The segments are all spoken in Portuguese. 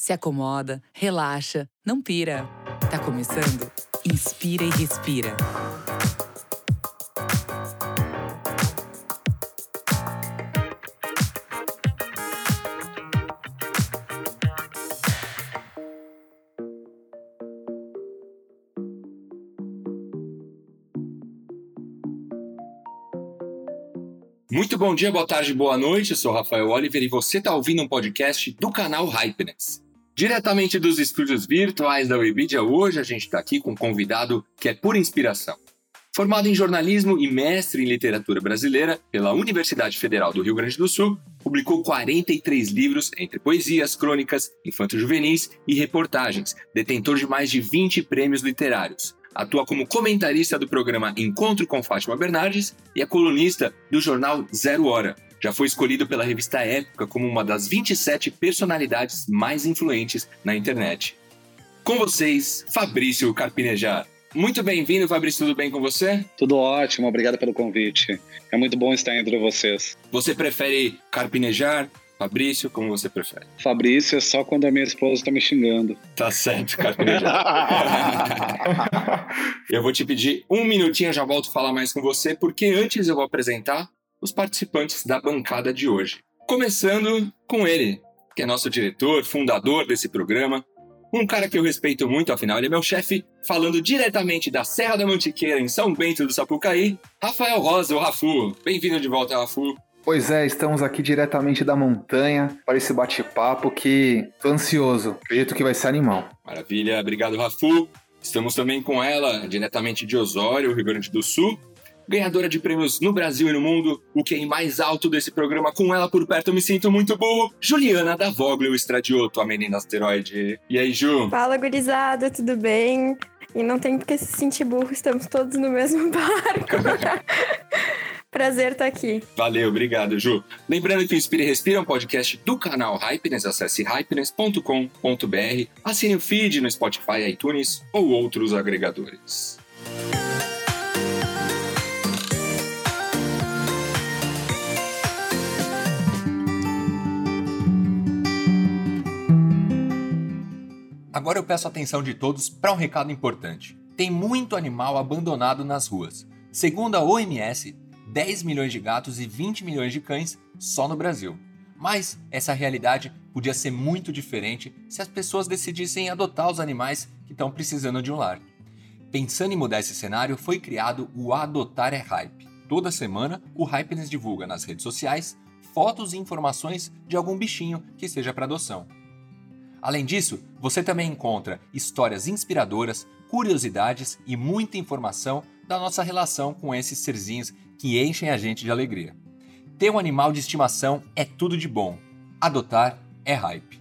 se acomoda, relaxa, não pira. Tá começando? Inspira e respira. Muito bom dia, boa tarde, boa noite. Eu sou Rafael Oliver e você está ouvindo um podcast do canal Hypeness. Diretamente dos estúdios virtuais da Webidia, hoje a gente está aqui com um convidado que é pura inspiração. Formado em jornalismo e mestre em literatura brasileira pela Universidade Federal do Rio Grande do Sul, publicou 43 livros entre poesias, crônicas, infanto-juvenis e reportagens, detentor de mais de 20 prêmios literários. Atua como comentarista do programa Encontro com Fátima Bernardes e é colunista do jornal Zero Hora. Já foi escolhido pela revista Época como uma das 27 personalidades mais influentes na internet. Com vocês, Fabrício Carpinejar. Muito bem-vindo, Fabrício. Tudo bem com você? Tudo ótimo, obrigado pelo convite. É muito bom estar entre vocês. Você prefere carpinejar, Fabrício, como você prefere? Fabrício é só quando a minha esposa tá me xingando. Tá certo, carpinejar. eu vou te pedir um minutinho, já volto a falar mais com você, porque antes eu vou apresentar os participantes da bancada de hoje. Começando com ele, que é nosso diretor, fundador desse programa, um cara que eu respeito muito, afinal, ele é meu chefe, falando diretamente da Serra da Mantiqueira, em São Bento do Sapucaí, Rafael Rosa, o Rafu. Bem-vindo de volta, Rafu. Pois é, estamos aqui diretamente da montanha para esse bate-papo que tô ansioso. Acredito que vai ser animal. Maravilha, obrigado, Rafu. Estamos também com ela, diretamente de Osório, Rio Grande do Sul. Ganhadora de prêmios no Brasil e no mundo, o QI mais alto desse programa, com ela por perto eu me sinto muito burro. Juliana da Voglio Estradioto, a menina asteroide. E aí, Ju? Fala, gurizada, tudo bem? E não tem porque se sentir burro, estamos todos no mesmo barco. Prazer estar aqui. Valeu, obrigado, Ju. Lembrando que o Inspire e Respira é um podcast do canal Hypeness. Acesse hypeness.com.br, assine o feed no Spotify, iTunes ou outros agregadores. Agora eu peço a atenção de todos para um recado importante. Tem muito animal abandonado nas ruas. Segundo a OMS, 10 milhões de gatos e 20 milhões de cães só no Brasil. Mas essa realidade podia ser muito diferente se as pessoas decidissem adotar os animais que estão precisando de um lar. Pensando em mudar esse cenário, foi criado o Adotar é Hype. Toda semana, o Hypeness divulga nas redes sociais fotos e informações de algum bichinho que seja para adoção. Além disso, você também encontra histórias inspiradoras, curiosidades e muita informação da nossa relação com esses serzinhos que enchem a gente de alegria. Ter um animal de estimação é tudo de bom. Adotar é hype.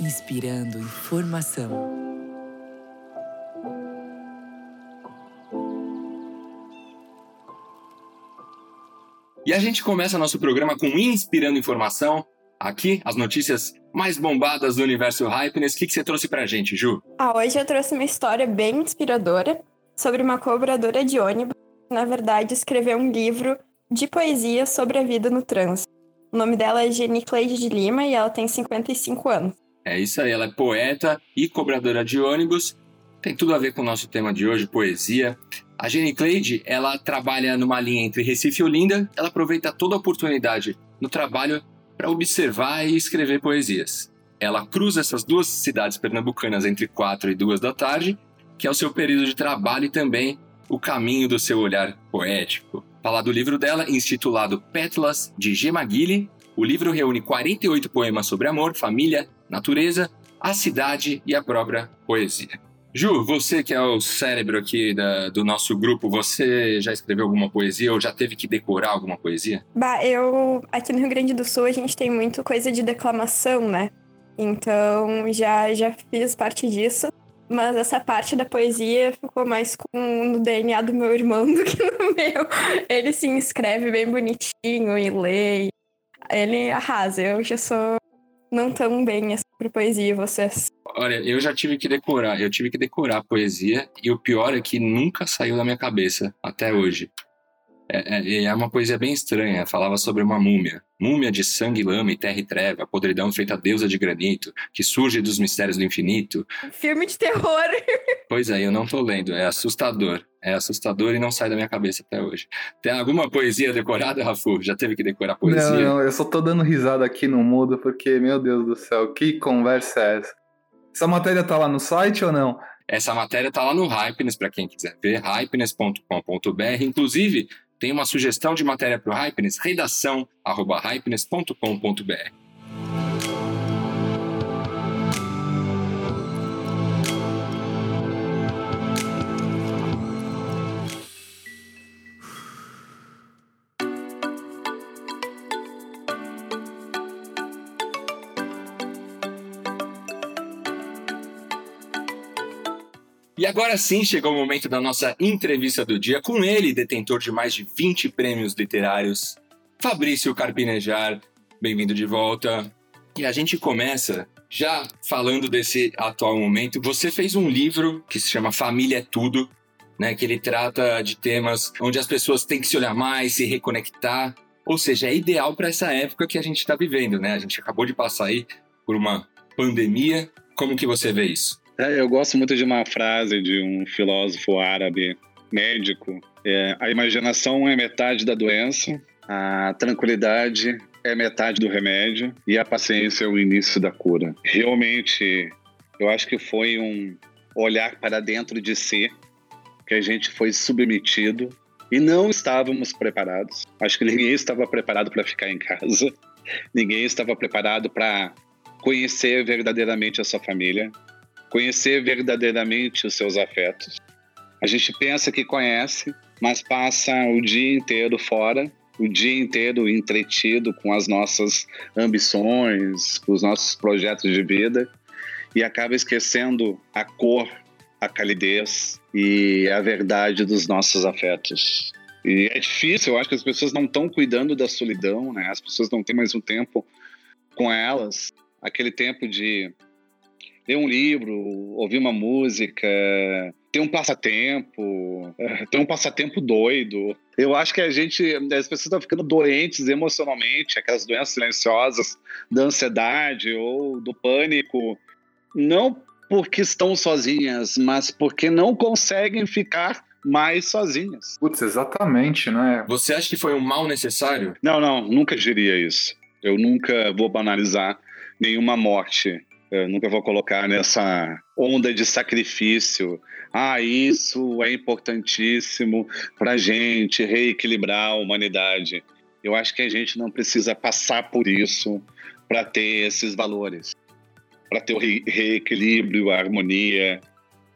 Inspirando informação. E a gente começa nosso programa com Inspirando Informação. Aqui, as notícias mais bombadas do universo Hypeness. O que, que você trouxe pra gente, Ju? Ah, hoje eu trouxe uma história bem inspiradora sobre uma cobradora de ônibus que, na verdade, escreveu um livro de poesia sobre a vida no trânsito. O nome dela é Jenny Cleide de Lima e ela tem 55 anos. É isso aí, ela é poeta e cobradora de ônibus. Tem tudo a ver com o nosso tema de hoje, poesia. A Jenny Cleide, ela trabalha numa linha entre Recife e Olinda. Ela aproveita toda a oportunidade no trabalho para observar e escrever poesias. Ela cruza essas duas cidades pernambucanas entre 4 e 2 da tarde, que é o seu período de trabalho e também o caminho do seu olhar poético. Falar do livro dela, intitulado Pétalas de Gemaguile. O livro reúne 48 poemas sobre amor, família, natureza, a cidade e a própria poesia. Ju, você que é o cérebro aqui da, do nosso grupo, você já escreveu alguma poesia ou já teve que decorar alguma poesia? Bah, eu. Aqui no Rio Grande do Sul a gente tem muito coisa de declamação, né? Então já, já fiz parte disso. Mas essa parte da poesia ficou mais com no DNA do meu irmão do que no meu. Ele sim escreve bem bonitinho e lê. Ele arrasa. Eu já sou não tão bem assim pra poesia, vocês? Olha, eu já tive que decorar, eu tive que decorar a poesia e o pior é que nunca saiu da minha cabeça até hoje. É, é, é, uma poesia bem estranha. Falava sobre uma múmia. Múmia de sangue, lama e terra e treva, podridão feita deusa de granito, que surge dos mistérios do infinito. Filme de terror. Pois é, eu não tô lendo. É assustador. É assustador e não sai da minha cabeça até hoje. Tem alguma poesia decorada, Rafu? Já teve que decorar poesia? Não, não, eu só tô dando risada aqui no mudo, porque, meu Deus do céu, que conversa é essa? Essa matéria tá lá no site ou não? Essa matéria tá lá no Hypeness, para quem quiser ver, hypeness.com.br. Inclusive, tem uma sugestão de matéria para o Hypeness? Redação arroba. Agora sim chegou o momento da nossa entrevista do dia com ele, detentor de mais de 20 prêmios literários, Fabrício Carpinejar. Bem-vindo de volta. E a gente começa já falando desse atual momento. Você fez um livro que se chama Família é Tudo, né, que ele trata de temas onde as pessoas têm que se olhar mais, se reconectar. Ou seja, é ideal para essa época que a gente está vivendo, né? A gente acabou de passar aí por uma pandemia. Como que você vê isso? É, eu gosto muito de uma frase de um filósofo árabe médico. É, a imaginação é metade da doença, a tranquilidade é metade do remédio e a paciência é o início da cura. Realmente, eu acho que foi um olhar para dentro de si que a gente foi submetido e não estávamos preparados. Acho que ninguém estava preparado para ficar em casa, ninguém estava preparado para conhecer verdadeiramente a sua família, conhecer verdadeiramente os seus afetos. A gente pensa que conhece, mas passa o dia inteiro fora, o dia inteiro entretido com as nossas ambições, com os nossos projetos de vida e acaba esquecendo a cor, a calidez e a verdade dos nossos afetos. E é difícil, eu acho que as pessoas não estão cuidando da solidão, né? As pessoas não têm mais um tempo com elas, aquele tempo de ler um livro, ouvir uma música, ter um passatempo, ter um passatempo doido. Eu acho que a gente, as pessoas estão ficando doentes emocionalmente, aquelas doenças silenciosas da ansiedade ou do pânico, não porque estão sozinhas, mas porque não conseguem ficar mais sozinhas. Putz, exatamente, né? Você acha que foi um mal necessário? Não, não, nunca diria isso. Eu nunca vou banalizar nenhuma morte eu nunca vou colocar nessa onda de sacrifício. Ah, isso é importantíssimo para a gente reequilibrar a humanidade. Eu acho que a gente não precisa passar por isso para ter esses valores, para ter o re reequilíbrio, a harmonia,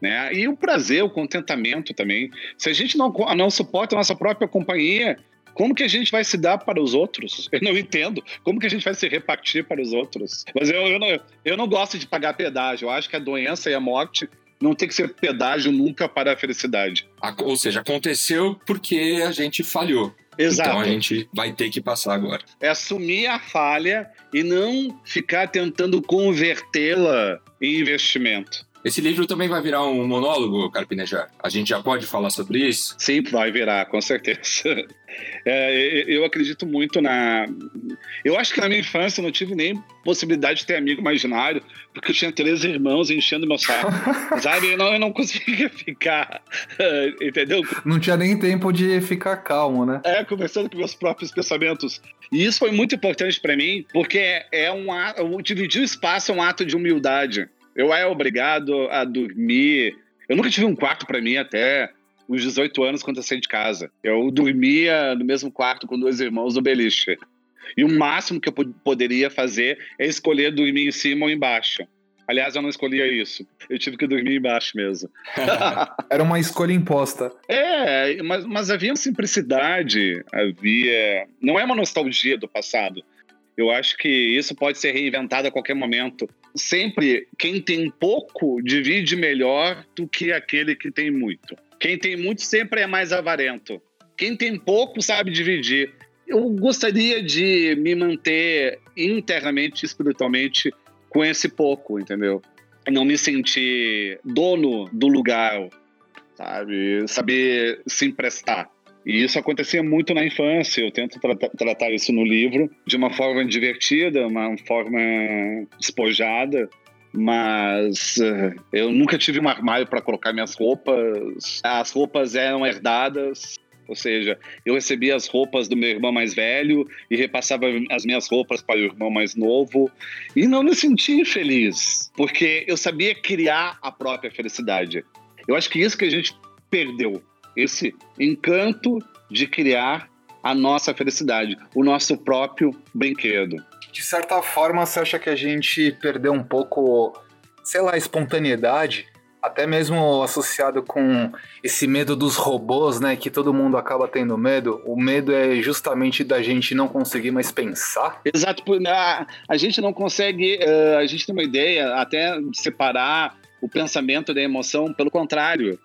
né? E o prazer, o contentamento também. Se a gente não, não suporta a nossa própria companhia, como que a gente vai se dar para os outros? Eu não entendo. Como que a gente vai se repartir para os outros? Mas eu, eu, não, eu não gosto de pagar pedágio. Eu acho que a doença e a morte não tem que ser pedágio nunca para a felicidade. Ou seja, aconteceu porque a gente falhou. Exato. Então a gente vai ter que passar agora. É assumir a falha e não ficar tentando convertê-la em investimento. Esse livro também vai virar um monólogo, Carpinejar? A gente já pode falar sobre isso? Sim, vai virar, com certeza. É, eu acredito muito na. Eu acho que na minha infância eu não tive nem possibilidade de ter amigo imaginário, porque eu tinha três irmãos enchendo meu saco. Sabe? Eu não, eu não conseguia ficar. Entendeu? Não tinha nem tempo de ficar calmo, né? É, conversando com meus próprios pensamentos. E isso foi muito importante para mim, porque é um ato. Dividir o espaço é um ato de humildade. Eu era obrigado a dormir. Eu nunca tive um quarto para mim até os 18 anos quando eu saí de casa. Eu dormia no mesmo quarto com dois irmãos do beliche. E o máximo que eu poderia fazer é escolher dormir em cima ou embaixo. Aliás, eu não escolhia isso. Eu tive que dormir embaixo mesmo. Era uma escolha imposta. É, mas, mas havia simplicidade, havia. Não é uma nostalgia do passado. Eu acho que isso pode ser reinventado a qualquer momento. Sempre quem tem pouco divide melhor do que aquele que tem muito. Quem tem muito sempre é mais avarento. Quem tem pouco sabe dividir. Eu gostaria de me manter internamente, espiritualmente com esse pouco, entendeu? Não me sentir dono do lugar, sabe? Saber se emprestar. E isso acontecia muito na infância. Eu tento tra tratar isso no livro de uma forma divertida, uma forma despojada. Mas uh, eu nunca tive um armário para colocar minhas roupas. As roupas eram herdadas. Ou seja, eu recebia as roupas do meu irmão mais velho e repassava as minhas roupas para o irmão mais novo. E não me sentia feliz, porque eu sabia criar a própria felicidade. Eu acho que isso que a gente perdeu esse encanto de criar a nossa felicidade, o nosso próprio brinquedo. De certa forma, você acha que a gente perdeu um pouco, sei lá, a espontaneidade? Até mesmo associado com esse medo dos robôs, né? Que todo mundo acaba tendo medo. O medo é justamente da gente não conseguir mais pensar. Exato. A, a gente não consegue. Uh, a gente tem uma ideia até separar o pensamento da emoção. Pelo contrário,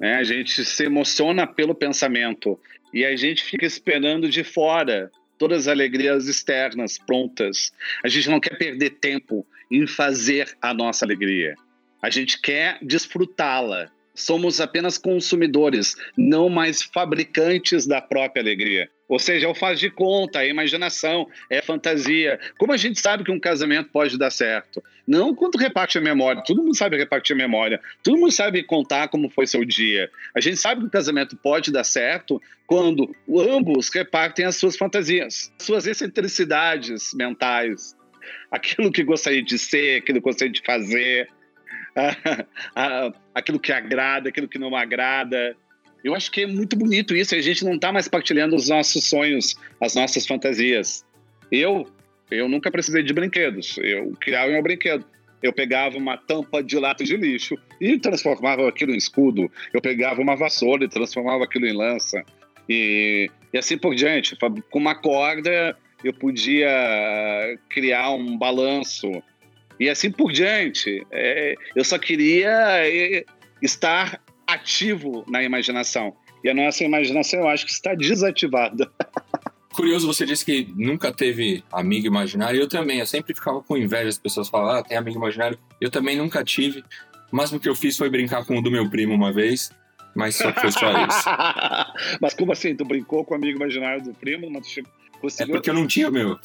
né? A gente se emociona pelo pensamento e a gente fica esperando de fora todas as alegrias externas prontas. A gente não quer perder tempo em fazer a nossa alegria. A gente quer desfrutá-la. Somos apenas consumidores, não mais fabricantes da própria alegria. Ou seja, é o faz de conta, é imaginação, é fantasia. Como a gente sabe que um casamento pode dar certo? Não quando reparte a memória. Todo mundo sabe repartir a memória. Todo mundo sabe contar como foi seu dia. A gente sabe que o casamento pode dar certo quando ambos repartem as suas fantasias, suas excentricidades mentais, aquilo que gostaria de ser, aquilo que gostaria de fazer, aquilo que agrada, aquilo que não agrada. Eu acho que é muito bonito isso. A gente não está mais partilhando os nossos sonhos, as nossas fantasias. Eu, eu nunca precisei de brinquedos. Eu criava meu brinquedo. Eu pegava uma tampa de lata de lixo e transformava aquilo em escudo. Eu pegava uma vassoura e transformava aquilo em lança. E, e assim por diante. Com uma corda, eu podia criar um balanço. E assim por diante. É, eu só queria é, estar ativo na imaginação. E a nossa imaginação, eu acho que está desativada. Curioso, você disse que nunca teve amigo imaginário. Eu também, eu sempre ficava com inveja as pessoas falam, ah, tem amigo imaginário. Eu também nunca tive. O máximo que eu fiz foi brincar com o do meu primo uma vez, mas só foi só isso. mas como assim? Tu brincou com o amigo imaginário do primo, mas tu conseguiu... É porque eu não tinha meu.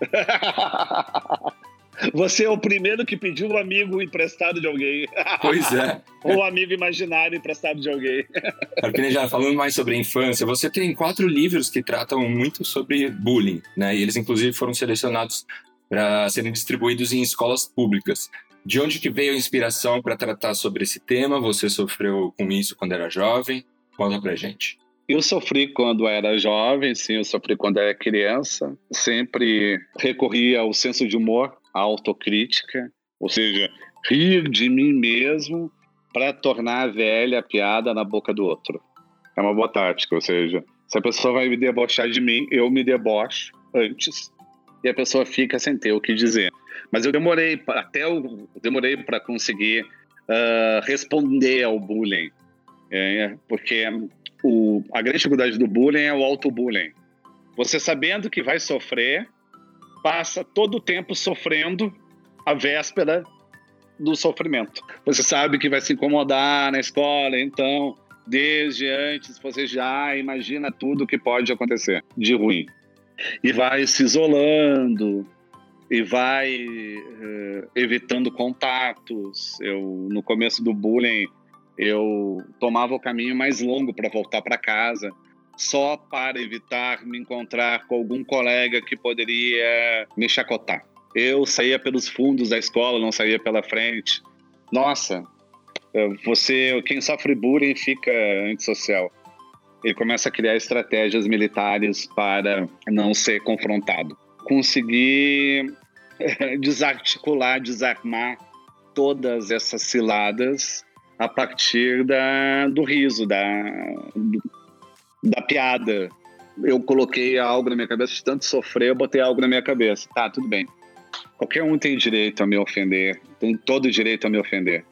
Você é o primeiro que pediu um amigo emprestado de alguém. Pois é. Ou um amigo imaginário emprestado de alguém. já falando mais sobre a infância, você tem quatro livros que tratam muito sobre bullying, né? E eles, inclusive, foram selecionados para serem distribuídos em escolas públicas. De onde que veio a inspiração para tratar sobre esse tema? Você sofreu com isso quando era jovem? Conta pra gente. Eu sofri quando era jovem, sim, eu sofri quando era criança. Sempre recorri ao senso de humor autocrítica, ou seja, rir de mim mesmo para tornar velha a piada na boca do outro. É uma boa tática, ou seja, se a pessoa vai me debochar de mim, eu me debocho antes e a pessoa fica sem ter o que dizer. Mas eu demorei até eu demorei para conseguir uh, responder ao bullying, é, porque o, a grande dificuldade do bullying é o auto-bullying. Você sabendo que vai sofrer, passa todo o tempo sofrendo a véspera do sofrimento. Você sabe que vai se incomodar na escola, então, desde antes, você já imagina tudo que pode acontecer de ruim. E vai se isolando, e vai uh, evitando contatos. Eu, no começo do bullying, eu tomava o caminho mais longo para voltar para casa só para evitar me encontrar com algum colega que poderia me chacotar. Eu saía pelos fundos da escola, não saía pela frente. Nossa, você, quem sofre bullying fica antissocial. Ele começa a criar estratégias militares para não ser confrontado. Conseguir desarticular, desarmar todas essas ciladas a partir da, do riso, da, da piada. Eu coloquei algo na minha cabeça, de tanto sofrer, eu botei algo na minha cabeça. Tá, tudo bem. Qualquer um tem direito a me ofender, tem todo direito a me ofender.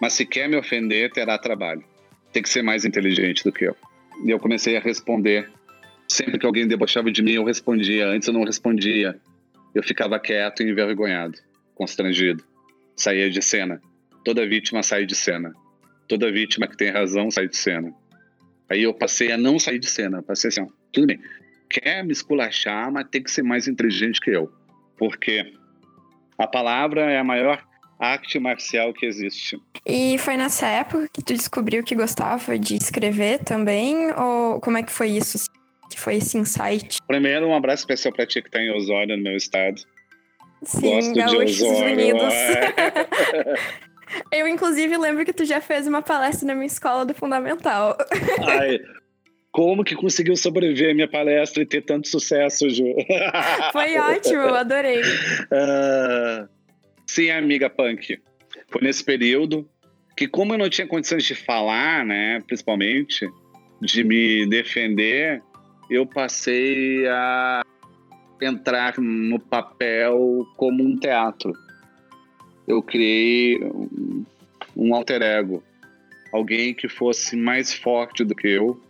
Mas se quer me ofender, terá trabalho. Tem que ser mais inteligente do que eu. E eu comecei a responder. Sempre que alguém debochava de mim, eu respondia. Antes eu não respondia. Eu ficava quieto e envergonhado. constrangido. Saía de cena. Toda vítima sai de cena. Toda vítima que tem razão sai de cena. Aí eu passei a não sair de cena. Passei assim, ó, tudo bem. Quer me esculachar, mas tem que ser mais inteligente que eu. Porque a palavra é a maior arte marcial que existe. E foi nessa época que tu descobriu que gostava de escrever também? Ou como é que foi isso? Que foi esse insight? Primeiro, um abraço especial pra ti que tá em Osório, no meu estado. Sim, Gosto de Osório. unidos. Eu, inclusive, lembro que tu já fez uma palestra na minha escola do Fundamental. Ai, como que conseguiu sobreviver a minha palestra e ter tanto sucesso, Ju? Foi ótimo, adorei. Ah, sim, amiga punk. Foi nesse período que, como eu não tinha condições de falar, né, principalmente, de me defender, eu passei a entrar no papel como um teatro. Eu criei um, um alter ego, alguém que fosse mais forte do que eu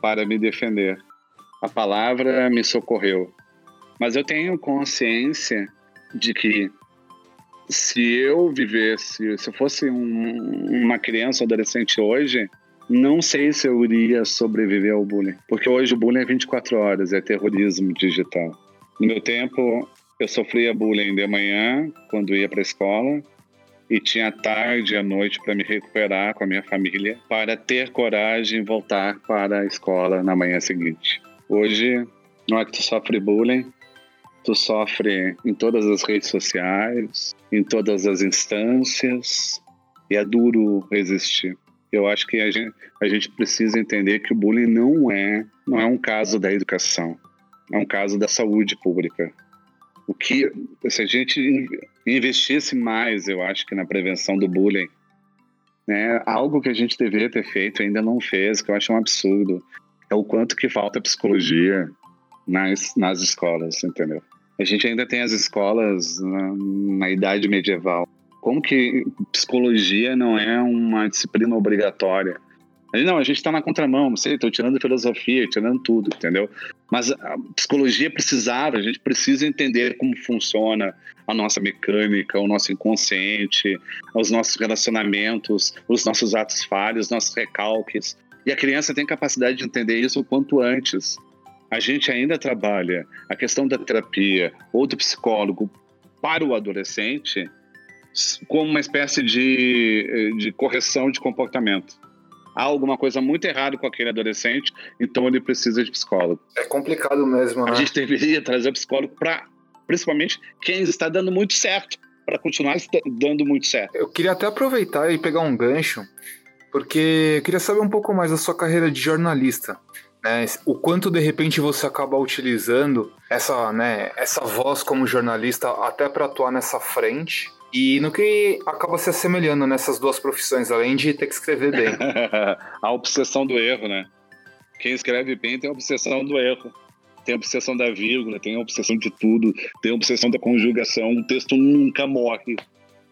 para me defender. A palavra me socorreu. Mas eu tenho consciência de que se eu vivesse, se eu fosse um- uma criança ou adolescente hoje, não sei se eu iria sobreviver ao bullying. Porque hoje o bullying é 24 horas, é terrorismo digital. No meu tempo, eu sofria bullying de manhã, quando ia para a escola, e tinha a tarde e a noite para me recuperar com a minha família, para ter coragem e voltar para a escola na manhã seguinte. Hoje, não é que tu sofre bullying, tu sofre em todas as redes sociais, em todas as instâncias, e é duro resistir. Eu acho que a gente, a gente precisa entender que o bullying não é, não é um caso da educação, é um caso da saúde pública. O que, se a gente in- investisse mais, eu acho que na prevenção do bullying, né, algo que a gente deveria ter feito ainda não fez, que eu acho um absurdo, é o quanto que falta psicologia nas, nas escolas, entendeu? A gente ainda tem as escolas na, na idade medieval. Como que psicologia não é uma disciplina obrigatória? Aí, Não, a gente está na contramão, não sei, estou tirando filosofia, tirando tudo, entendeu? Mas a psicologia precisava, a gente precisa entender como funciona a nossa mecânica, o nosso inconsciente, os nossos relacionamentos, os nossos atos falhos, nossos recalques. E a criança tem capacidade de entender isso o quanto antes. A gente ainda trabalha a questão da terapia ou do psicólogo para o adolescente como uma espécie de, de correção de comportamento. Há alguma coisa muito errada com aquele adolescente, então ele precisa de psicólogo. É complicado mesmo, A né? gente deveria trazer o psicólogo para, principalmente, quem está dando muito certo, para continuar dando muito certo. Eu queria até aproveitar e pegar um gancho, porque eu queria saber um pouco mais da sua carreira de jornalista. Né? O quanto de repente você acaba utilizando essa, né, essa voz como jornalista até para atuar nessa frente. E no que acaba se assemelhando nessas duas profissões, além de ter que escrever bem. a obsessão do erro, né? Quem escreve bem tem a obsessão do erro. Tem a obsessão da vírgula, tem a obsessão de tudo, tem a obsessão da conjugação. O texto nunca morre.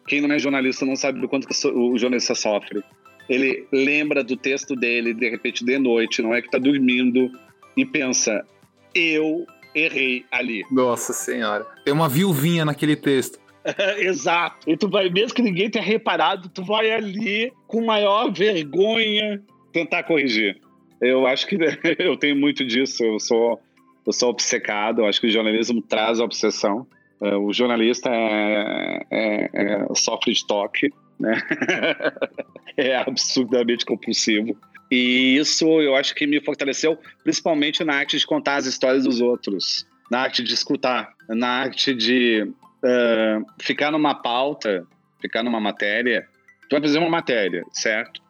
Quem não é jornalista não sabe o quanto o jornalista sofre. Ele lembra do texto dele, de repente, de noite, não é que tá dormindo, e pensa: eu errei ali. Nossa senhora. Tem uma viuvinha naquele texto. Exato. E tu vai, mesmo que ninguém tenha reparado, tu vai ali com maior vergonha tentar corrigir. Eu acho que eu tenho muito disso. Eu sou, eu sou obcecado. Eu acho que o jornalismo traz a obsessão. Eh, O jornalista é, é- é- sofre de toque, né? é absurdamente compulsivo. E isso eu acho que me fortaleceu, principalmente na arte de contar as histórias dos outros, na arte de escutar, na arte de eh, ficar numa pauta, ficar numa matéria. Tu vai fazer uma matéria, certo?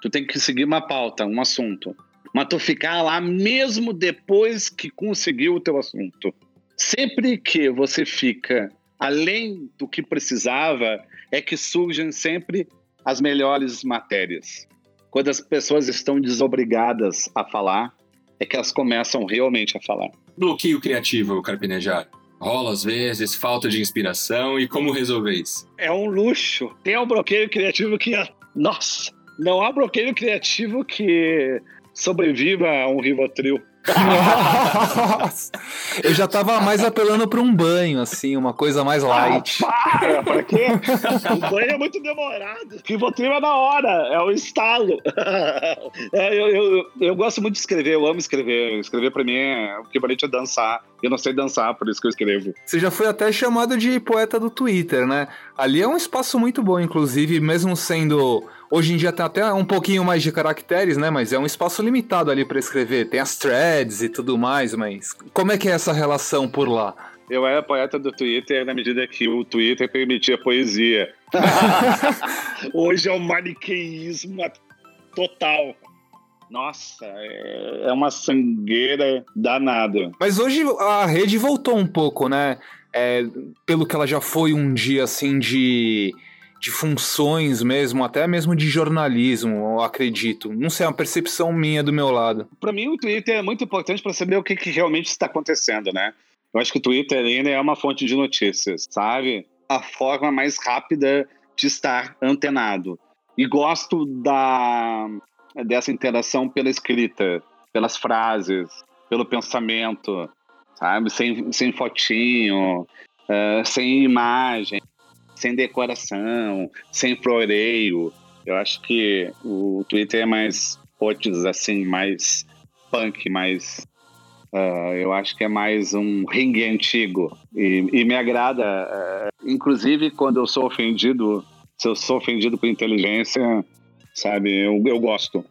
Tu tem que seguir uma pauta, um assunto. Mas tu ficar lá mesmo depois que conseguiu o teu assunto. Sempre que você fica além do que precisava, é que surgem sempre as melhores matérias. Quando as pessoas estão desobrigadas a falar, é que elas começam realmente a falar. Bloqueio criativo, Carpinejar. Rola às vezes, falta de inspiração e como resolver isso? é um luxo. Tem um bloqueio criativo que. é- Nossa! Não há bloqueio criativo que sobreviva a um Rivotril. Nossa! Eu já tava mais apelando pra um banho, assim, uma coisa mais light. Ah, para! Pra quê? o banho é muito demorado. Rivotril é na hora, é o estalo. É, eu, eu, eu, gosto muito de escrever, eu amo escrever. Escrever pra mim é o equivalente a dançar. Eu não sei dançar, por isso que eu escrevo. Você já foi até chamado de poeta do Twitter, né? Ali é um espaço muito bom, inclusive, mesmo sendo Hoje em dia tem até um pouquinho mais de caracteres, né? Mas é um espaço limitado ali para escrever. Tem as threads e tudo mais, mas como é que é essa relação por lá? Eu era poeta do Twitter na medida que o Twitter permitia poesia. Hoje é o um maniqueísmo total. Nossa, é, é uma sangueira danada. Mas hoje a rede voltou um pouco, né? É, pelo que ela já foi um dia assim de de funções mesmo, até mesmo de jornalismo, eu acredito. Não sei, é uma percepção minha do meu lado. Para mim, o Twitter é muito importante para saber o que, que realmente está acontecendo, né? Eu acho que o Twitter ainda é uma fonte de notícias, sabe? A forma mais rápida de estar antenado. E gosto da, dessa interação pela escrita, pelas frases, pelo pensamento, sabe? Sem, sem fotinho, uh, sem imagem sem decoração, sem floreio. Eu acho que o Twitter é mais potes assim, mais punk, mais. Uh, eu acho que é mais um ringue antigo. E, e me agrada. Uh, inclusive, quando eu sou ofendido, se eu sou ofendido por inteligência, sabe, eu, eu gosto.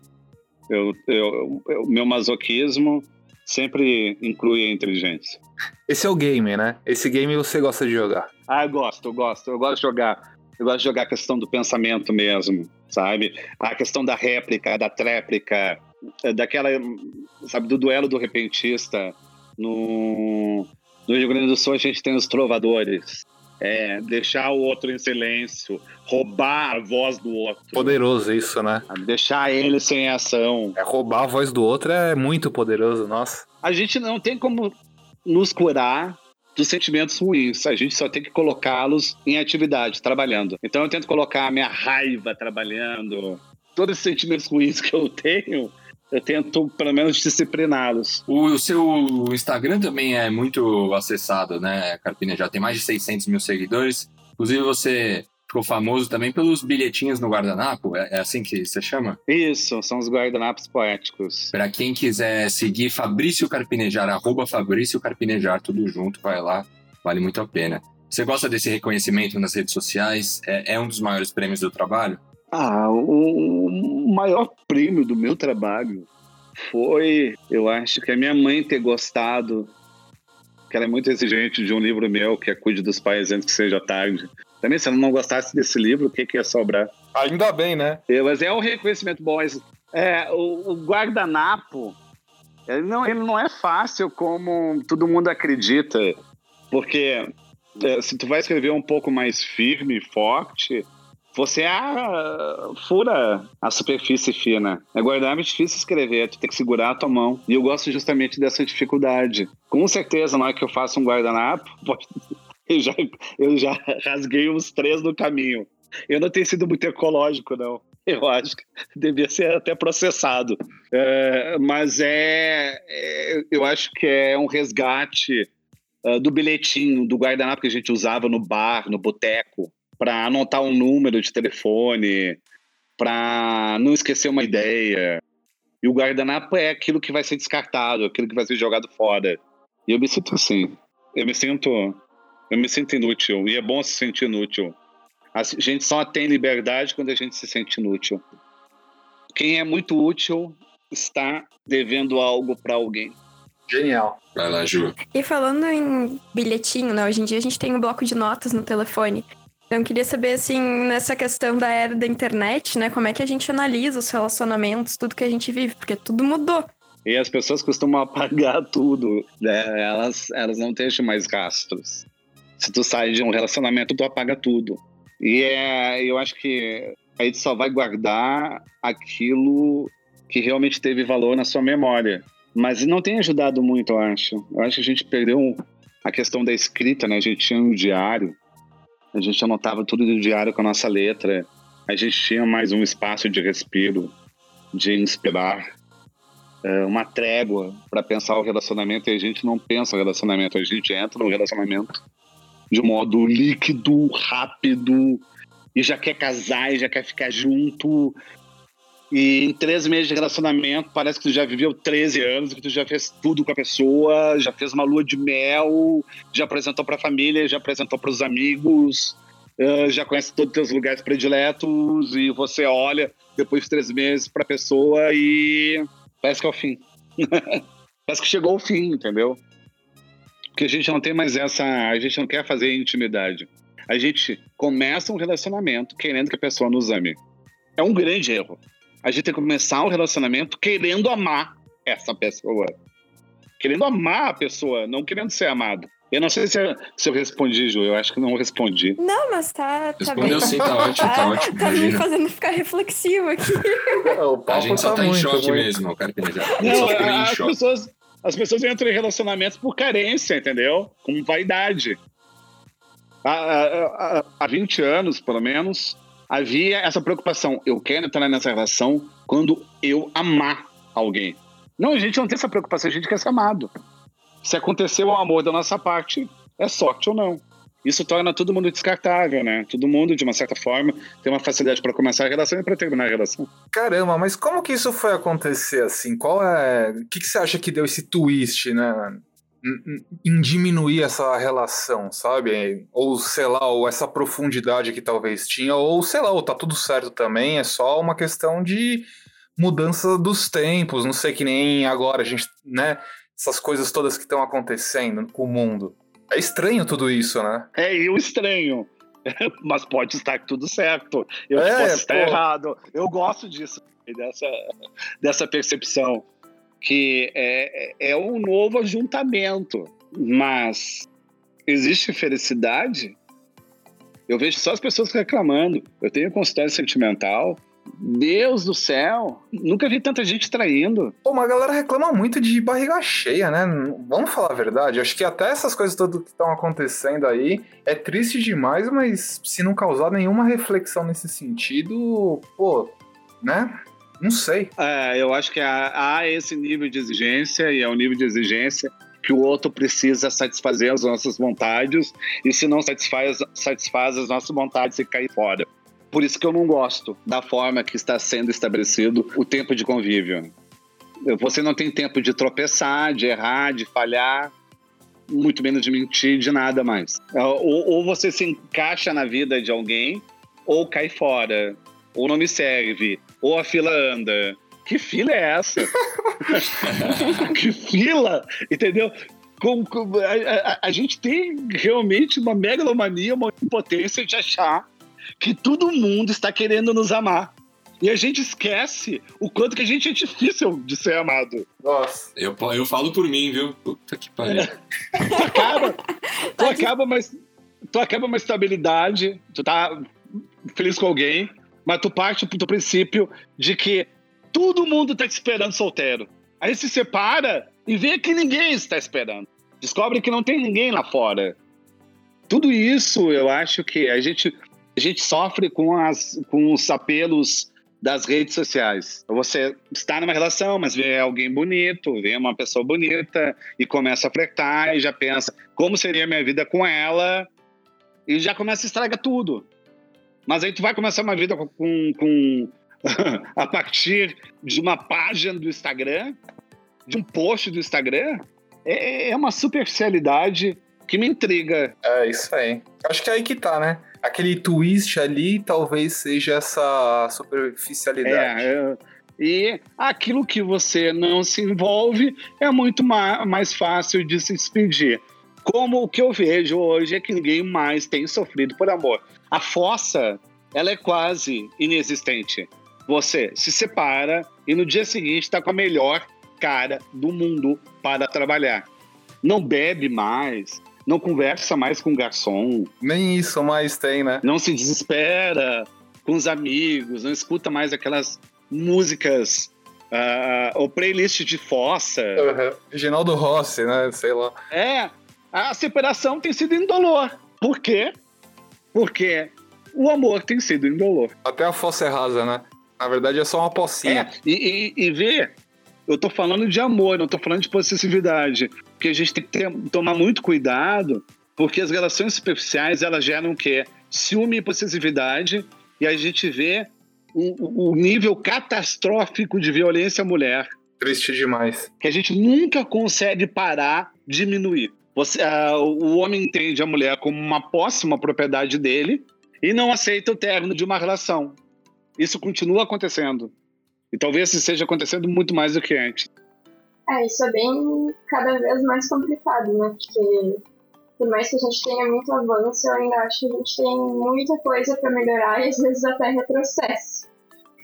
Eu, eu, eu, meu masoquismo sempre inclui a inteligência. Esse é o game, né? Esse game você gosta de jogar. Ah, eu gosto, eu gosto. Eu gosto de jogar. Eu gosto de jogar a questão do pensamento mesmo, sabe? A questão da réplica, da tréplica, daquela, sabe, do duelo do repentista. No, no Rio Grande do Sul a gente tem os trovadores. É, deixar o outro em silêncio, roubar a voz do outro. Poderoso isso, né? Deixar ele sem ação. É, roubar a voz do outro é muito poderoso, nossa. A gente não tem como nos curar dos sentimentos ruins. A gente só tem que colocá-los em atividade, trabalhando. Então eu tento colocar a minha raiva trabalhando, todos esses sentimentos ruins que eu tenho, eu tento pelo menos discipliná-los. O, o, seu Instagram também é muito acessado, né, Carpina? Já tem mais de 600 mil seguidores. Inclusive você ficou famoso também pelos bilhetinhos no guardanapo, é, é assim que você chama? Isso, são os guardanapos poéticos. Para quem quiser seguir Fabrício Carpinejar, arroba Fabrício Carpinejar, tudo junto, vai lá, vale muito a pena. Você gosta desse reconhecimento nas redes sociais? É, é um dos maiores prêmios do trabalho? Ah, o maior prêmio do meu trabalho foi, eu acho que a minha mãe ter gostado, que ela é muito exigente de um livro meu, que é Cuide dos Pais Antes que Seja Tarde. Também, se eu não gostasse desse livro, o que, que ia sobrar? Ainda bem, né? É, mas é um reconhecimento bom. É, o, o guardanapo, ele não, ele não é fácil como todo mundo acredita. Porque é, se tu vai escrever um pouco mais firme, forte, você ah, fura a superfície fina. É guardanapo é difícil escrever, tu tem que segurar a tua mão. E eu gosto justamente dessa dificuldade. Com certeza, na hora que eu faço um guardanapo, pode, eu já, eu já rasguei uns três no caminho. Eu não tenho sido muito ecológico, não. Eu acho que devia ser até processado. É, mas é, é, Eu acho que é um resgate uh, do bilhetinho, do guardanapo que a gente usava no bar, no boteco, para anotar um número de telefone, para não esquecer uma ideia. E o guardanapo é aquilo que vai ser descartado, aquilo que vai ser jogado fora. E eu me sinto assim. Eu me sinto eu me sinto inútil e é bom se sentir inútil. A gente só tem liberdade quando a gente se sente inútil. Quem é muito útil está devendo algo para alguém. Genial. Vai lá, Ju. E falando em bilhetinho, né? Hoje em dia a gente tem um bloco de notas no telefone. Então, eu queria saber, assim, nessa questão da era da internet, né? Como é que a gente analisa os relacionamentos, tudo que a gente vive, porque tudo mudou. E as pessoas costumam apagar tudo, né? Elas, elas não deixam mais rastros se tu sai de um relacionamento, tu apaga tudo. E é, eu acho que a gente só vai guardar aquilo que realmente teve valor na sua memória. Mas não tem ajudado muito, eu acho. Eu acho que a gente perdeu a questão da escrita, né? A gente tinha um diário, a gente anotava tudo do diário com a nossa letra, a gente tinha mais um espaço de respiro, de inspirar. é, uma trégua para pensar o relacionamento e a gente não pensa o relacionamento, a gente entra no relacionamento de modo líquido, rápido, e já quer casar e já quer ficar junto. E em três meses de relacionamento, parece que tu já viveu 13 anos, que tu já fez tudo com a pessoa, já fez uma lua de mel, já apresentou para a família, já apresentou para os amigos, já conhece todos os teus lugares prediletos, e você olha depois de três meses para a pessoa e parece que é o fim. parece que chegou o fim, entendeu? Porque a gente não tem mais essa. A gente não quer fazer intimidade. A gente começa um relacionamento querendo que a pessoa nos ame. É um grande erro. A gente tem que começar um relacionamento querendo amar essa pessoa. Querendo amar a pessoa, não querendo ser amado. Eu não sei se eu, se eu respondi, Ju. Eu acho que não respondi. Não, mas tá. tá Respondeu bem. sim, tá ótimo, tá, Tá, ótimo. tá me Imagina. fazendo ficar reflexivo aqui. O papo A gente só tá tá em muito, choque muito. mesmo, o cara já. Não, em as choque. pessoas, as pessoas entram em relacionamentos por carência, entendeu? Com vaidade. Há, há, há- há 20 anos, pelo menos, havia essa preocupação. Eu quero entrar nessa relação quando eu amar alguém. Não, a gente não tem essa preocupação, a gente quer ser amado. Se aconteceu o amor da nossa parte, é sorte ou não. Isso torna todo mundo descartável, né? Todo mundo, de uma certa forma, tem uma facilidade para começar a relação e para terminar a relação. Caramba, mas como que isso foi acontecer assim? Qual é. O que, que você acha que deu esse twist, né? Em- diminuir essa relação, sabe? Ou sei lá, ou essa profundidade que talvez tinha, ou sei lá, ou tá tudo certo também, é só uma questão de mudança dos tempos, não sei que nem agora a gente, né? Essas coisas todas que estão acontecendo com o mundo. É estranho tudo isso, né? É eu estranho. Mas pode estar tudo certo. Eu É, posso estar pô. errado. Eu gosto disso, dessa, dessa percepção. Que é, é um novo ajuntamento. Mas existe felicidade? Eu vejo só as pessoas reclamando. Eu tenho consultório sentimental. Deus do céu, nunca vi tanta gente traindo. Pô, uma galera reclama muito de barriga cheia, né? Vamos falar a verdade. Acho que até essas coisas todas que estão acontecendo aí é triste demais, mas se não causar nenhuma reflexão nesse sentido, pô, né? Não sei. É, eu acho que há, há esse nível de exigência e é o nível de exigência que o outro precisa satisfazer as nossas vontades e se não satisfaz, satisfaz as nossas vontades e cair fora. Por isso que eu não gosto da forma que está sendo estabelecido o tempo de convívio. Você não tem tempo de tropeçar, de errar, de falhar, muito menos de mentir, de nada mais. Ou, ou você se encaixa na vida de alguém, ou cai fora, ou não me serve, ou a fila anda. Que fila é essa? que fila? Entendeu? Com- com- a, a- a gente tem realmente uma megalomania, uma impotência de achar que todo mundo está querendo nos amar. E a gente esquece o quanto que a gente é difícil de ser amado. Nossa. Eu, eu falo por mim, viu? Puta que pariu. Tu acaba, tu acaba, uma, tu acaba uma estabilidade, tu tá feliz com alguém, mas tu parte do princípio de que todo mundo tá te esperando solteiro. Aí se separa e vê que ninguém está esperando. Descobre que não tem ninguém lá fora. Tudo isso eu acho que a gente, a gente sofre com, as, com os apelos das redes sociais. Você está numa relação, mas vê alguém bonito, vê uma pessoa bonita e começa a flertar e já pensa como seria a minha vida com ela e já começa a estragar tudo. Mas aí tu vai começar uma vida com, com, a partir de uma página do Instagram, de um post do Instagram, é, é uma superficialidade que me intriga. É isso aí. Acho que é aí que tá, né? Aquele twist ali talvez seja essa superficialidade. É, é, e aquilo que você não se envolve é muito ma mais fácil de se despedir. Como o que eu vejo hoje é que ninguém mais tem sofrido por amor. A fossa, ela é quase inexistente. Você se separa e no dia seguinte está com a melhor cara do mundo para trabalhar. Não bebe mais, não conversa mais com o garçom, Nem isso mais tem, né? não se desespera com os amigos, não escuta mais aquelas músicas ah, ou playlist de fossa. Uhum. Reginaldo Rossi, né? Sei lá. É, a separação tem sido indolor. Por quê? Porque o amor tem sido indolor. Até a fossa é rasa, né? Na verdade é só uma pocinha. É, e, e, e ver Eu tô falando de amor, não tô falando de possessividade. Porque a gente tem que ter, tomar muito cuidado, porque as relações superficiais, elas geram o quê? Ciúme e possessividade, e a gente vê o, o nível catastrófico de violência à mulher. Triste demais. Que a gente nunca consegue parar, diminuir. Você, o homem entende a mulher como uma posse, uma propriedade dele, e não aceita o término de uma relação. Isso continua acontecendo. E talvez isso esteja acontecendo muito mais do que antes. É, isso é bem cada vez mais complicado, né? Porque por mais que a gente tenha muito avanço, eu ainda acho que a gente tem muita coisa para melhorar e às vezes até retrocesso.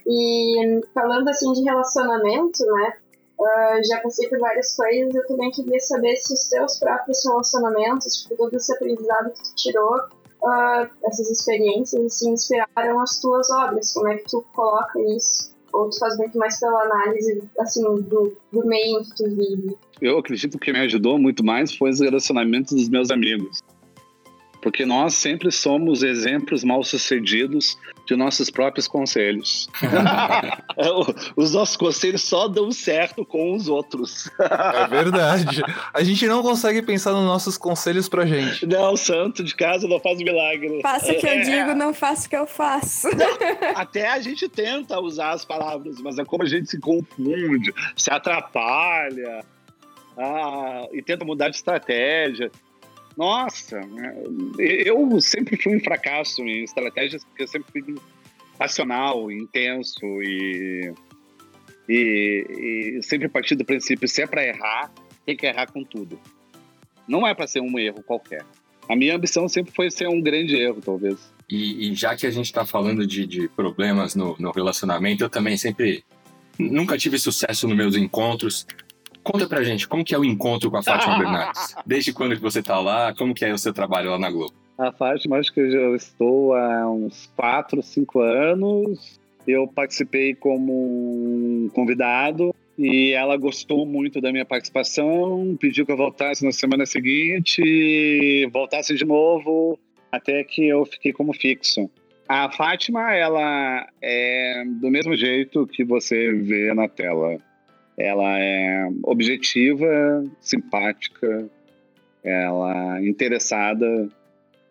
E falando assim de relacionamento, né? Uh, já passei por várias coisas, eu também queria saber se os seus próprios relacionamentos, tipo, todo esse aprendizado que tu tirou, uh, essas experiências, assim, inspiraram as tuas obras, como é que tu coloca isso? Ou tu faz muito mais pela análise, assim, do, do meio em que tu vive? Eu acredito que me ajudou muito mais foi os relacionamentos dos meus amigos. Porque nós sempre somos exemplos mal sucedidos de nossos próprios conselhos. os nossos conselhos só dão certo com os outros. é verdade. A gente não consegue pensar nos nossos conselhos pra gente. Não, santo de casa não faz milagre. Faça o que é. eu digo, não faça o que eu faço. Até a gente tenta usar as palavras, mas é como a gente se confunde, se atrapalha. Ah, e tenta mudar de estratégia. Nossa, eu sempre fui um fracasso em estratégias porque eu sempre fui passional, intenso e, e, e sempre do princípio se é para errar, tem que errar com tudo. Não é para ser um erro qualquer. A minha ambição sempre foi ser um grande erro, talvez. E, e já que a gente está falando de, de problemas no, no relacionamento, eu também sempre nunca tive sucesso nos meus encontros. Conta pra gente, como que é o encontro com a Fátima Bernardes? Desde quando que você tá lá? Como que é o seu trabalho lá na Globo? A Fátima, acho que eu já estou há uns 4, 5 anos. Eu participei como convidado e ela gostou muito da minha participação, pediu que eu voltasse na semana seguinte, voltasse de novo, até que eu fiquei como fixo. A Fátima, ela é do mesmo jeito que você vê na tela. Ela é objetiva, simpática, ela é interessada.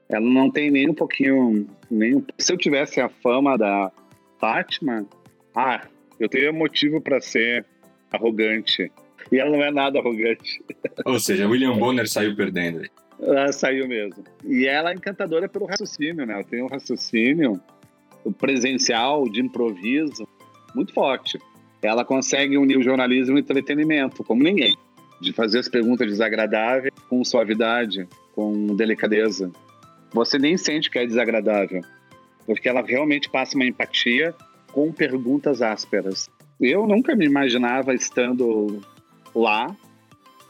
Ela não tem nem um pouquinho. Nem, se eu tivesse a fama da Fátima, ah, eu teria motivo para ser arrogante. E ela não é nada arrogante. Ou seja, William Bonner saiu perdendo. Ela saiu mesmo. E ela é encantadora pelo raciocínio, né? Ela tem um raciocínio presencial, de improviso, muito forte ela consegue unir o jornalismo e o entretenimento, como ninguém. De fazer as perguntas desagradáveis com suavidade, com delicadeza. Você nem sente que é desagradável, porque ela realmente passa uma empatia com perguntas ásperas. Eu nunca me imaginava estando lá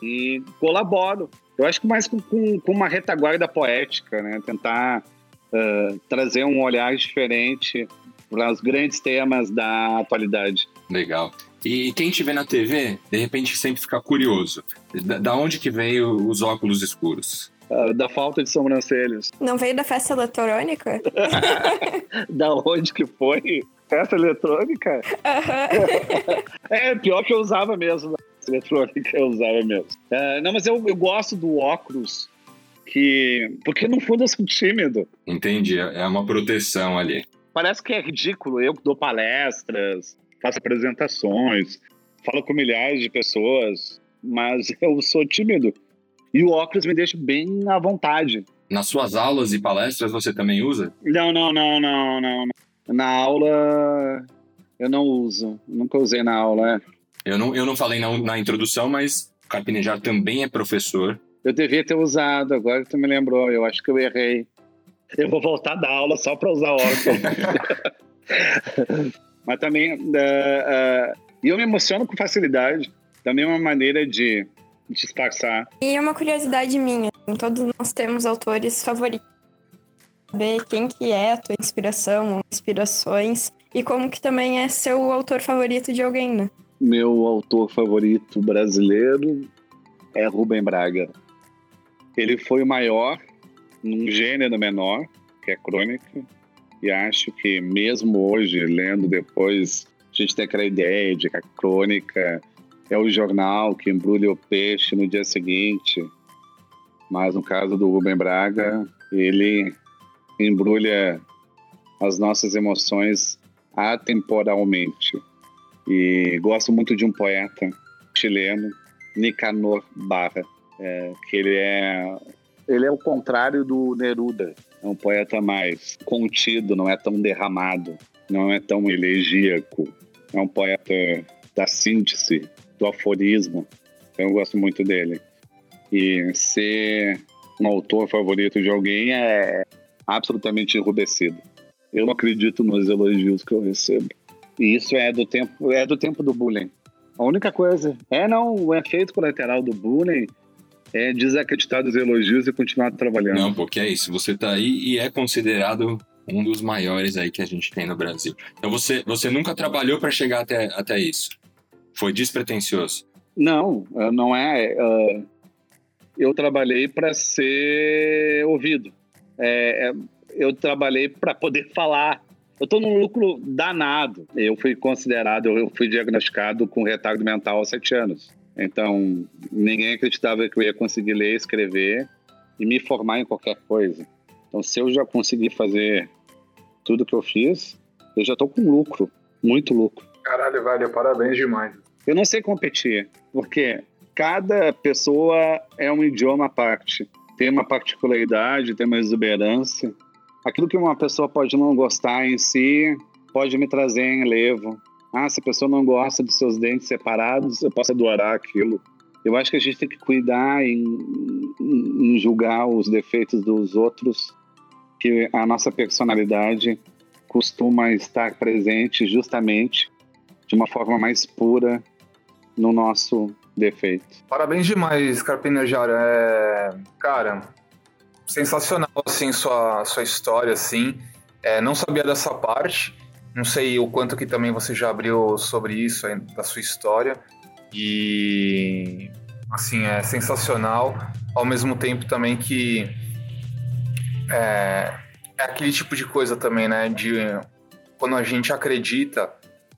e colaboro. Eu acho que mais com, com uma retaguarda poética, né? Tentar uh, trazer um olhar diferente para os grandes temas da atualidade. Legal. E quem te vê na TV, de repente sempre fica curioso. Da, da onde que veio os óculos escuros? Uh, da falta de sobrancelhas. Não veio da festa eletrônica? da onde que foi? Festa eletrônica? Uhum. é, pior que eu usava mesmo. Festa eletrônica eu usava mesmo. Uh, não, mas eu, eu gosto do óculos que... Porque no fundo eu sou tímido. Entendi, é uma proteção ali. Parece que é ridículo. Eu dou palestras, faço apresentações, falo com milhares de pessoas, mas eu sou tímido. E o óculos me deixa bem à vontade. Nas suas aulas e palestras você também usa? Não, não, não, não, não. Na aula eu não uso. Nunca usei na aula. É. Eu não, eu não falei na, na introdução, mas o Carpinejar também é professor. Eu devia ter usado, agora tu me lembrou. Eu acho que eu errei. Eu vou voltar da aula só para usar óculos. Mas também. Uh, uh, eu me emociono com facilidade. Também é uma maneira de disfarçar. E é uma curiosidade minha. Todos nós temos autores favoritos. Saber quem que é a tua inspiração, inspirações. E como que também é seu autor favorito de alguém, né? Meu autor favorito brasileiro é Rubem Braga. Ele foi o maior num gênero menor, que é crônica, e acho que mesmo hoje, lendo depois, a gente tem aquela ideia de que a crônica é o jornal que embrulha o peixe no dia seguinte. Mas no caso do Rubem Braga, ele embrulha as nossas emoções atemporalmente. E gosto muito de um poeta chileno, Nicanor Barra, é, que ele é ele é o contrário do Neruda. É um poeta mais contido, não é tão derramado, não é tão elegíaco. É um poeta da síntese, do aforismo. Eu gosto muito dele. E ser um autor favorito de alguém é absolutamente enrubescido. Eu não acredito nos elogios que eu recebo. E isso é do tempo, é do tempo do bullying. A única coisa é não o efeito colateral do bullying é desacreditar dos elogios e continuar trabalhando. Não, porque é isso. Você tá aí e é considerado um dos maiores aí que a gente tem no Brasil. Então você, você nunca trabalhou para chegar até, até isso? Foi despretensioso? Não, não é. Uh, eu trabalhei para ser ouvido. É, é eu trabalhei para poder falar. Eu estou num lucro danado. Eu fui considerado, eu fui diagnosticado com retardo mental aos sete anos. Então, ninguém acreditava que eu ia conseguir ler, escrever e me formar em qualquer coisa. Então, se eu já consegui fazer tudo que eu fiz, eu já estou com lucro, muito lucro. Caralho, velho, parabéns demais. Eu não sei competir, porque cada pessoa é um idioma à parte. Tem uma particularidade, tem uma exuberância. Aquilo que uma pessoa pode não gostar em si, pode me trazer em levo. Ah, se a pessoa não gosta dos seus dentes separados, eu posso adorar aquilo. Eu acho que a gente tem que cuidar em, em julgar os defeitos dos outros, que a nossa personalidade costuma estar presente justamente de uma forma mais pura no nosso defeito. Parabéns demais, Carpinejar. É, cara, sensacional assim sua sua história assim. É, não sabia dessa parte. Não sei o quanto que também você já abriu sobre isso da sua história. E assim, é sensacional. Ao mesmo tempo também que é, é aquele tipo de coisa também, né? De quando a gente acredita,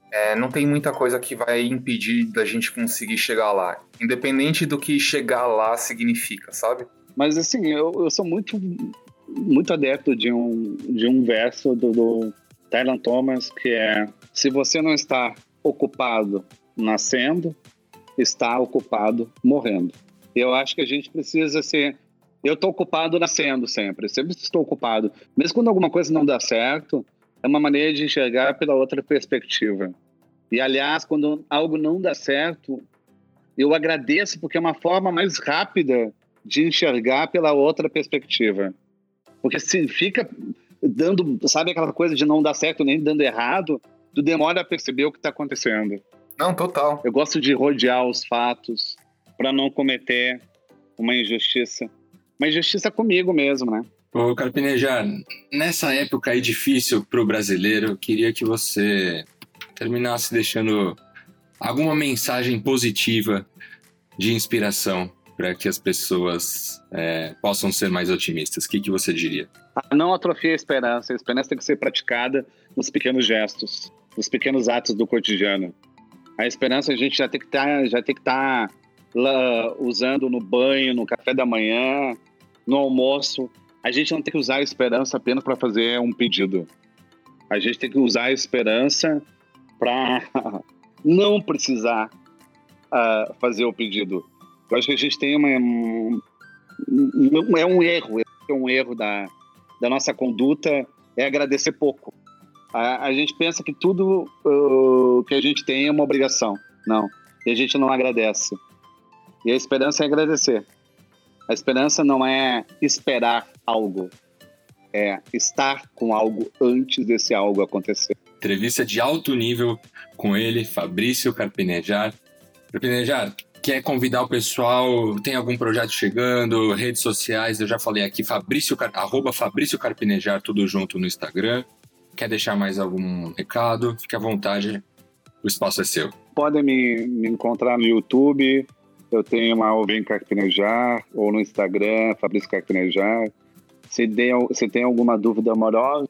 é, não tem muita coisa que vai impedir da gente conseguir chegar lá. Independente do que chegar lá significa, sabe? Mas assim, eu, eu sou muito muito adepto de um, de um verso do, do Tyler Thomas, que é: se você não está ocupado nascendo, está ocupado morrendo. Eu acho que a gente precisa ser. Eu estou ocupado nascendo sempre, sempre estou ocupado. Mesmo quando alguma coisa não dá certo, é uma maneira de enxergar pela outra perspectiva. E, aliás, quando algo não dá certo, eu agradeço porque é uma forma mais rápida de enxergar pela outra perspectiva. Porque se fica dando, sabe aquela coisa de não dar certo nem dando errado, tu demora a perceber o que está acontecendo. Não, total. Eu gosto de rodear os fatos para não cometer uma injustiça. Uma injustiça comigo mesmo, né? Ô, Carpinejar, nessa época aí difícil para o brasileiro, queria que você terminasse deixando alguma mensagem positiva de inspiração para que as pessoas é, possam ser mais otimistas. O que, que você diria? Não atrofia a esperança. A esperança tem que ser praticada nos pequenos gestos, nos pequenos atos do cotidiano. A esperança a gente já tem que tá, estar tá usando no banho, no café da manhã, no almoço. A gente não tem que usar a esperança apenas para fazer um pedido. A gente tem que usar a esperança para não precisar uh, fazer o pedido. Eu acho que a gente tem uma. Um, é um erro, é um erro da, da nossa conduta é agradecer pouco. A, a gente pensa que tudo uh, que a gente tem é uma obrigação. Não. E a gente não agradece. E a esperança é agradecer. A esperança não é esperar algo, é estar com algo antes desse algo acontecer. Entrevista de alto nível com ele, Fabrício Carpinejar. Carpinejar, quer convidar o pessoal, tem algum projeto chegando, redes sociais, eu já falei aqui, Fabrício, arroba Fabrício Carpinejar, tudo junto no Instagram. Quer deixar mais algum recado? Fique à vontade, o espaço é seu. Podem me, me encontrar no YouTube, eu tenho uma Alvin Carpinejar, ou no Instagram, Fabrício Carpinejar. Se, de, se tem alguma dúvida amorosa,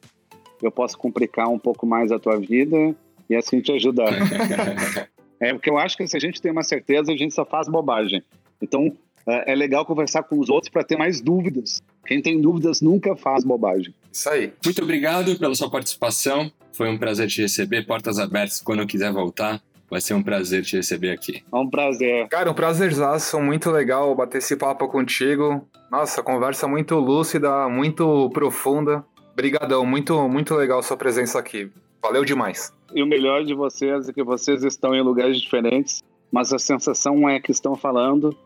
eu posso complicar um pouco mais a tua vida e assim te ajudar. É porque eu acho que se a gente tem uma certeza, a gente só faz bobagem. Então, é, é legal conversar com os outros para ter mais dúvidas. Quem tem dúvidas nunca faz bobagem. Isso aí. Muito obrigado pela sua participação. Foi um prazer te receber. Portas abertas quando quiser voltar. Vai ser um prazer te receber aqui. É um prazer. Cara, um prazerzaço, muito legal bater esse papo contigo. Nossa, conversa muito lúcida, muito profunda. Obrigadão, muito, muito legal sua presença aqui. Valeu demais. E o melhor de vocês é que vocês estão em lugares diferentes, mas a sensação é que estão falando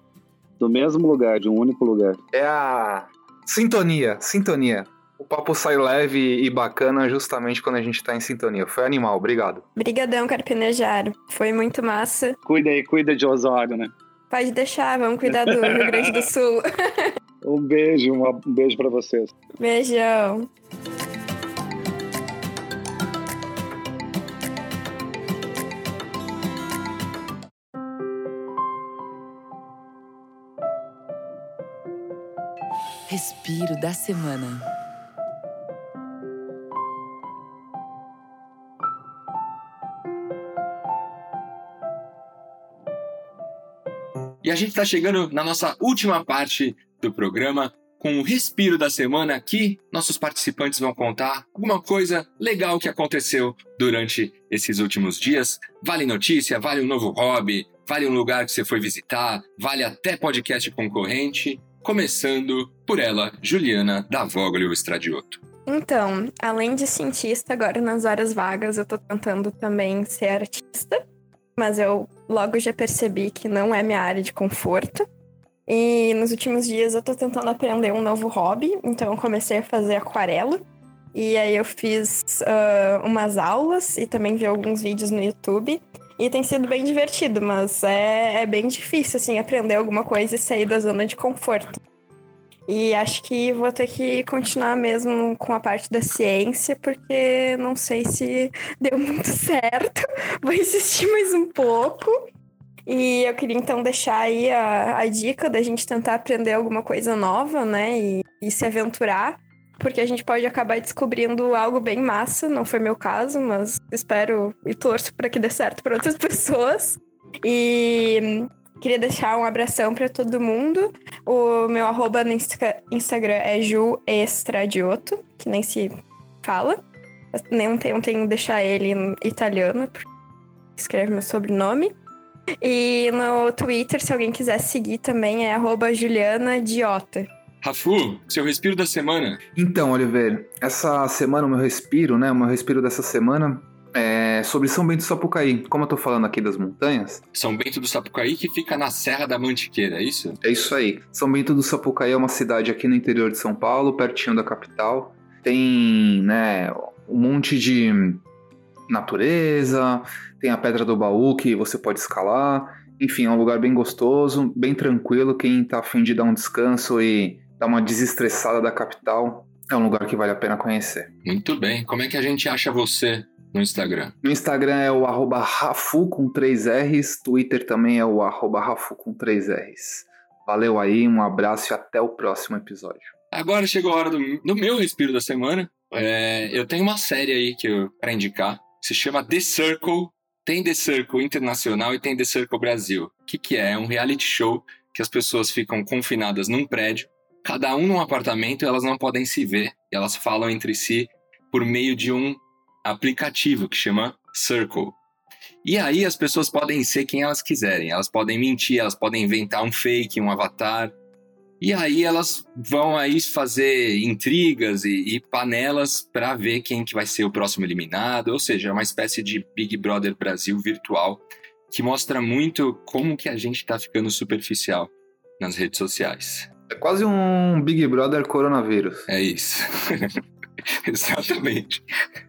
do mesmo lugar, de um único lugar. É a sintonia, sintonia. O papo sai leve e bacana justamente quando a gente tá em sintonia. Foi animal, obrigado. Obrigadão, Carpinejar. Foi muito massa. Cuida aí, cuida de Osório, né? Pode deixar, vamos cuidar do Rio Grande do Sul. Um beijo, um beijo para vocês. Beijão. Respiro da semana. E a gente está chegando na nossa última parte do programa com o respiro da semana aqui. Nossos participantes vão contar alguma coisa legal que aconteceu durante esses últimos dias. Vale notícia, vale um novo hobby, vale um lugar que você foi visitar, vale até podcast concorrente. Começando por ela, Juliana da Voglio Estradioto. Então, além de cientista, agora nas horas vagas eu tô tentando também ser artista, mas eu logo já percebi que não é minha área de conforto. E nos últimos dias eu tô tentando aprender um novo hobby, então eu comecei a fazer aquarela. E aí eu fiz uh, umas aulas e também vi alguns vídeos no YouTube. E tem sido bem divertido, mas é, é bem difícil, assim, aprender alguma coisa e sair da zona de conforto. E acho que vou ter que continuar mesmo com a parte da ciência, porque não sei se deu muito certo. Vou insistir mais um pouco. E eu queria então deixar aí a, a dica da gente tentar aprender alguma coisa nova, né? E, e se aventurar, porque a gente pode acabar descobrindo algo bem massa. Não foi meu caso, mas espero e torço para que dê certo para outras pessoas. E queria deixar um abração para todo mundo. O meu arroba no Insta Instagram é juestradioto, que nem se fala. Nem tenho, tenho deixar ele em italiano, porque escreve meu sobrenome. E no Twitter, se alguém quiser seguir também, é arroba Juliana Diota. Rafu, seu respiro da semana. Então, Oliveira, essa semana, o meu respiro, né? O meu respiro dessa semana é sobre São Bento do Sapucaí. Como eu tô falando aqui das montanhas. São Bento do Sapucaí, que fica na Serra da Mantiqueira, é isso? É isso aí. São Bento do Sapucaí é uma cidade aqui no interior de São Paulo, pertinho da capital. Tem, né, um monte de natureza, tem a Pedra do Baú que você pode escalar. Enfim, é um lugar bem gostoso, bem tranquilo. Quem tá afim de dar um descanso e dar uma desestressada da capital, é um lugar que vale a pena conhecer. Muito bem. Como é que a gente acha você no Instagram? No Instagram é o arroba Rafu com 3 R's, Twitter também é o arroba Rafu com 3 R's. Valeu aí, um abraço e até o próximo episódio. Agora chegou a hora do, do meu respiro da semana. É, eu tenho uma série aí que eu, pra indicar. Se chama The Circle. Tem The Circle Internacional e tem The Circle Brasil. O que, que é? É um reality show que as pessoas ficam confinadas num prédio, cada um num apartamento, elas não podem se ver. E elas falam entre si por meio de um aplicativo que chama Circle. E aí as pessoas podem ser quem elas quiserem. Elas podem mentir, elas podem inventar um fake, um avatar. E aí elas vão aí fazer intrigas e, e panelas para ver quem que vai ser o próximo eliminado. Ou seja, é uma espécie de Big Brother Brasil virtual que mostra muito como que a gente está ficando superficial nas redes sociais. É quase um Big Brother coronavírus. É isso. Exatamente.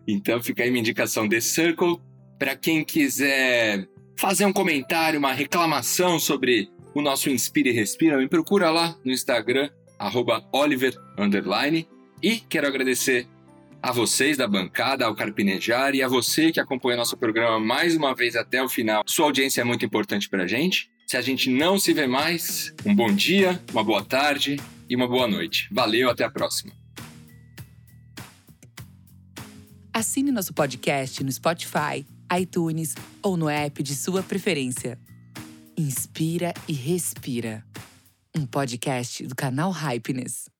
Então fica aí minha indicação The Circle. Para quem quiser fazer um comentário, uma reclamação sobre o nosso Inspire e Respira, me procura lá no Instagram, Oliver. E quero agradecer a vocês da bancada, ao Carpinejar e a você que acompanha nosso programa mais uma vez até o final. Sua audiência é muito importante para a gente. Se a gente não se vê mais, um bom dia, uma boa tarde e uma boa noite. Valeu, até a próxima. Assine nosso podcast no Spotify, iTunes ou no app de sua preferência. Inspira e Respira. Um podcast do canal Hypeness.